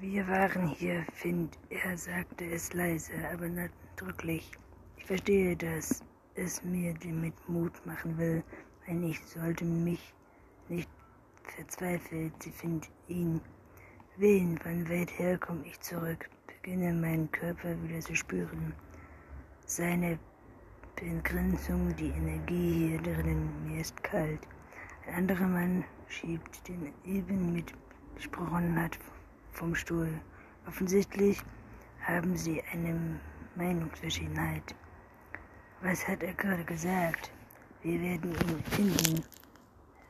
Wir waren hier, Find. Er sagte es leise, aber nachdrücklich. Ich verstehe, dass es mir damit Mut machen will. Wenn ich sollte mich nicht verzweifelt, sie findet ihn. Wen von weit her komme ich zurück, beginne meinen Körper wieder zu spüren. Seine Begrenzung, die Energie hier drinnen, mir ist kalt. Ein anderer Mann schiebt den eben mitgesprochen hat vom Stuhl. Offensichtlich haben sie eine Meinungsverschiedenheit. Was hat er gerade gesagt? Wir werden ihn finden.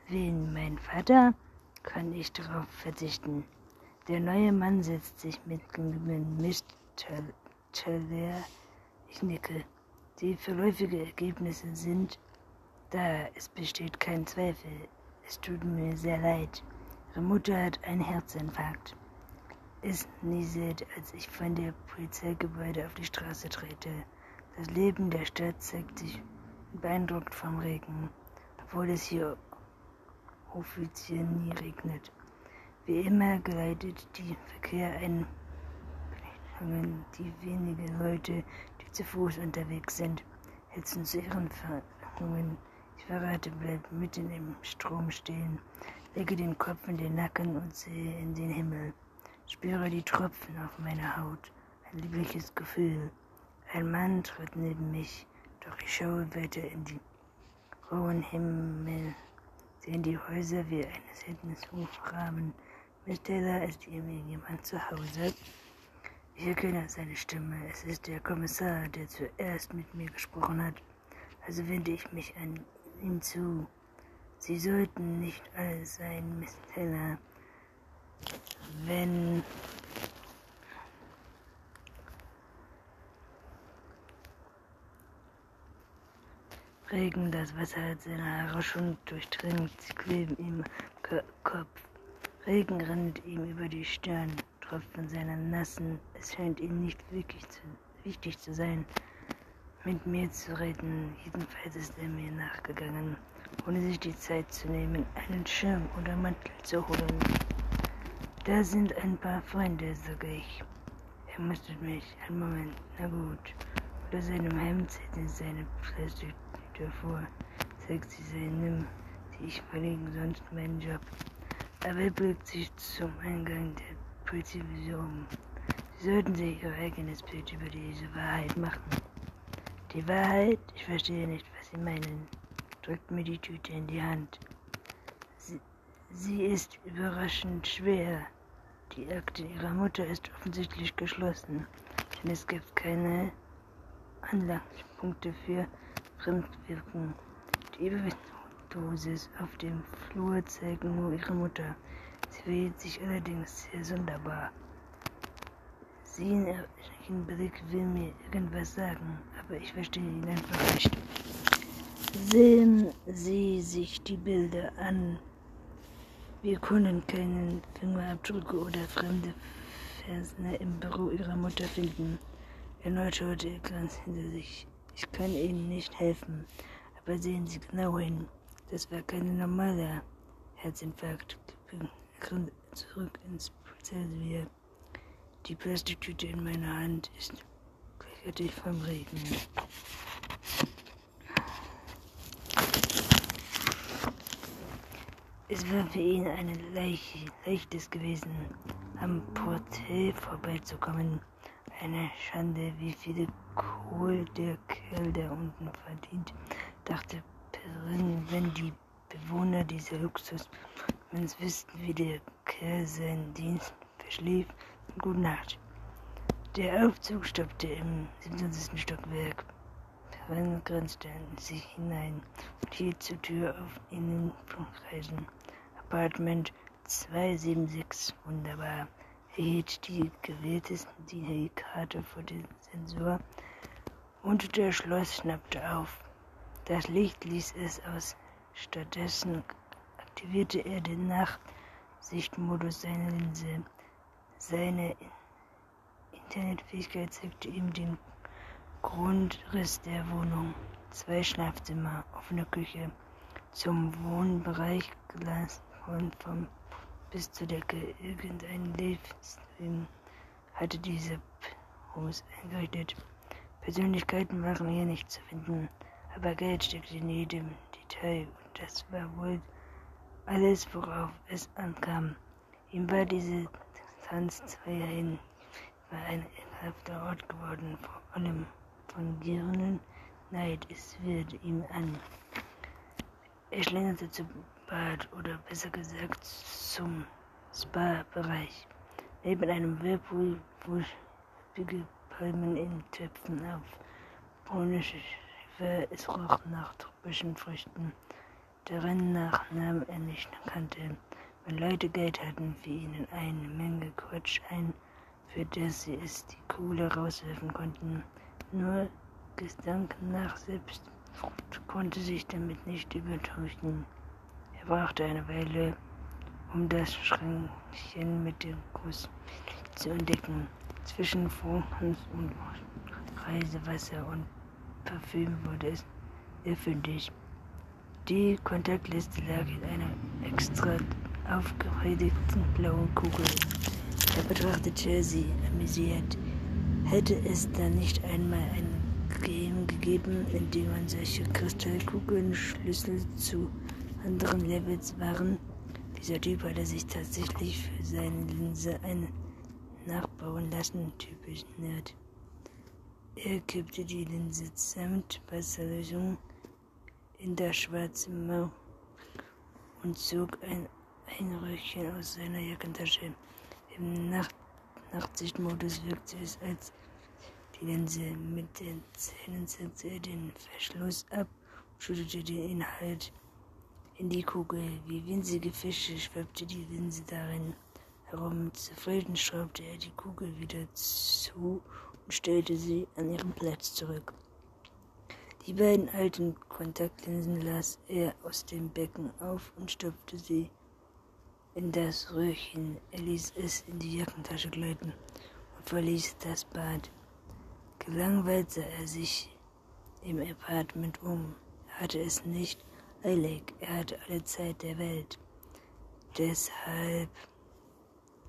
Wen, mein Vater? Kann ich darauf verzichten. Der neue Mann setzt sich mit gemischt Teller. Ich nicke. Die verläufigen Ergebnisse sind da. Es besteht kein Zweifel. Es tut mir sehr leid. Ihre Mutter hat einen Herzinfarkt. Es nieselt, als ich von der Polizeigebäude auf die Straße trete. Das Leben der Stadt zeigt sich beeindruckt vom Regen, obwohl es hier offiziell nie regnet. Wie immer geleitet die Verkehr ein die wenigen Leute, die zu Fuß unterwegs sind, hetzen zu ihren Verhandlungen. Ich verrate, bleib mitten im Strom stehen, lege den Kopf in den Nacken und sehe in den Himmel. Spüre die Tropfen auf meiner Haut. Ein liebliches Gefühl. Ein Mann tritt neben mich, doch ich schaue weiter in den rauen Himmel. Sehen die Häuser wie eines Hofrahmen. Miss Taylor, ist jemand zu Hause? Ich erkenne seine Stimme. Es ist der Kommissar, der zuerst mit mir gesprochen hat. Also wende ich mich an ihn zu. Sie sollten nicht alle sein, Miss Taylor. Wenn Regen, das Wasser hat seine Haare schon durchdringt, sie kleben ihm im Kopf. Regen rennt ihm über die Stirn, tropft von seiner nassen. Es scheint ihm nicht wirklich zu, wichtig zu sein, mit mir zu reden. Jedenfalls ist er mir nachgegangen, ohne sich die Zeit zu nehmen, einen Schirm oder Mantel zu holen. Da sind ein paar Freunde, sage ich. Er mustert mich. Ein Moment, na gut. Unter seinem Hemd zieht er seine Plastik vor, zeigt sie seine Nimm, ich verlegen sonst meinen Job. Aber er blickt sich zum Eingang der Polizeivision. Sie sollten sich ihr eigenes Bild über diese Wahrheit machen. Die Wahrheit? Ich verstehe nicht, was Sie meinen. Drückt mir die Tüte in die Hand. Sie, sie ist überraschend schwer. Die Akte ihrer Mutter ist offensichtlich geschlossen, denn es gibt keine Anlagspunkte für Fremdwirkung. Die Überdosis auf dem Flur zeigen nur ihre Mutter. Sie verhielt sich allerdings sehr sonderbar. Sie in Blick will mir irgendwas sagen, aber ich verstehe ihn einfach nicht. Sehen Sie sich die Bilder an. Wir können keinen Fingerabdrücke oder fremde Versner im Büro Ihrer Mutter finden. Erneut schaute er ganz hinter sich. Ich kann Ihnen nicht helfen, aber sehen Sie genau hin. Das war kein normaler Herzinfarkt. Zurück ins Prozessrevier. Die Plastiktüte in meiner Hand ist gleichzeitig vom Regen. Es war für ihn ein leicht, leichtes gewesen, am Portal vorbeizukommen. Eine Schande, wie viel Kohl der Kerl da unten verdient, dachte Perrin, wenn die Bewohner dieser Luxusmens wüssten, wie der Kerl seinen Dienst verschlief. Gute Nacht. Der Aufzug stoppte im 27. Stockwerk. Perrin grenzte sich hinein und hielt zur Tür auf Innenflugreisen. Apartment 276, wunderbar erhielt die gewähltesten die Karte vor den Sensor und der Schloss schnappte auf. Das Licht ließ es aus. Stattdessen aktivierte er den Nachtsichtmodus seiner Linse. Seine Internetfähigkeit zeigte ihm den Grundriss der Wohnung. Zwei Schlafzimmer, offene Küche, zum Wohnbereich Glas und vom bis zur Decke. Irgendein Livestream hatte diese Haus eingerichtet. Persönlichkeiten waren hier nicht zu finden, aber Geld steckte in jedem Detail und das war wohl alles, worauf es ankam. Ihm war diese Tanzfeier war ein ekelhafter Ort geworden, vor allem von Girnen Neid. Es wird ihm an. Er schlenderte zum Bad oder besser gesagt zum Spa-Bereich. Neben einem Whirlpool üppige Palmen in Töpfen auf. Braune Schiffe, es roch nach tropischen Früchten, deren Nachnamen er nicht kannte. Wenn Leute Geld hatten, fiel ihnen eine Menge Quatsch ein, für das sie es die Kohle rauswerfen konnten. Nur Gedanken nach Selbstfrucht konnte sich damit nicht übertäuschen. Er brauchte eine Weile, um das Schränkchen mit dem Kuss zu entdecken. Zwischen Fonds und Reisewasser und Parfüm wurde es erfündig. Die Kontaktliste lag in einer extra aufgeredeten blauen Kugel. Er betrachtete sie amüsiert. Hätte es da nicht einmal ein Game gegeben, in dem man solche Kristallkugeln Schlüssel zu anderen Levels waren? Dieser Typ hatte sich tatsächlich für seine Linse eine nachbauen lassen, typisch Nerd. Er kippte die Linse samt Wasserlösung in das schwarze Mau und zog ein Einröckchen aus seiner Jackentasche. Im Nacht Nachtsichtmodus wirkte es, als die Linse mit den Zähnen setzte er den Verschluss ab und schüttete den Inhalt in die Kugel. Wie winzige Fische schwebte die Linse darin herum. Zufrieden schraubte er die Kugel wieder zu und stellte sie an ihren Platz zurück. Die beiden alten Kontaktlinsen las er aus dem Becken auf und stopfte sie in das Röhrchen. Er ließ es in die Jackentasche gleiten und verließ das Bad. Gelangweilt sah er sich im Apartment um. Er hatte es nicht eilig, er hatte alle Zeit der Welt. Deshalb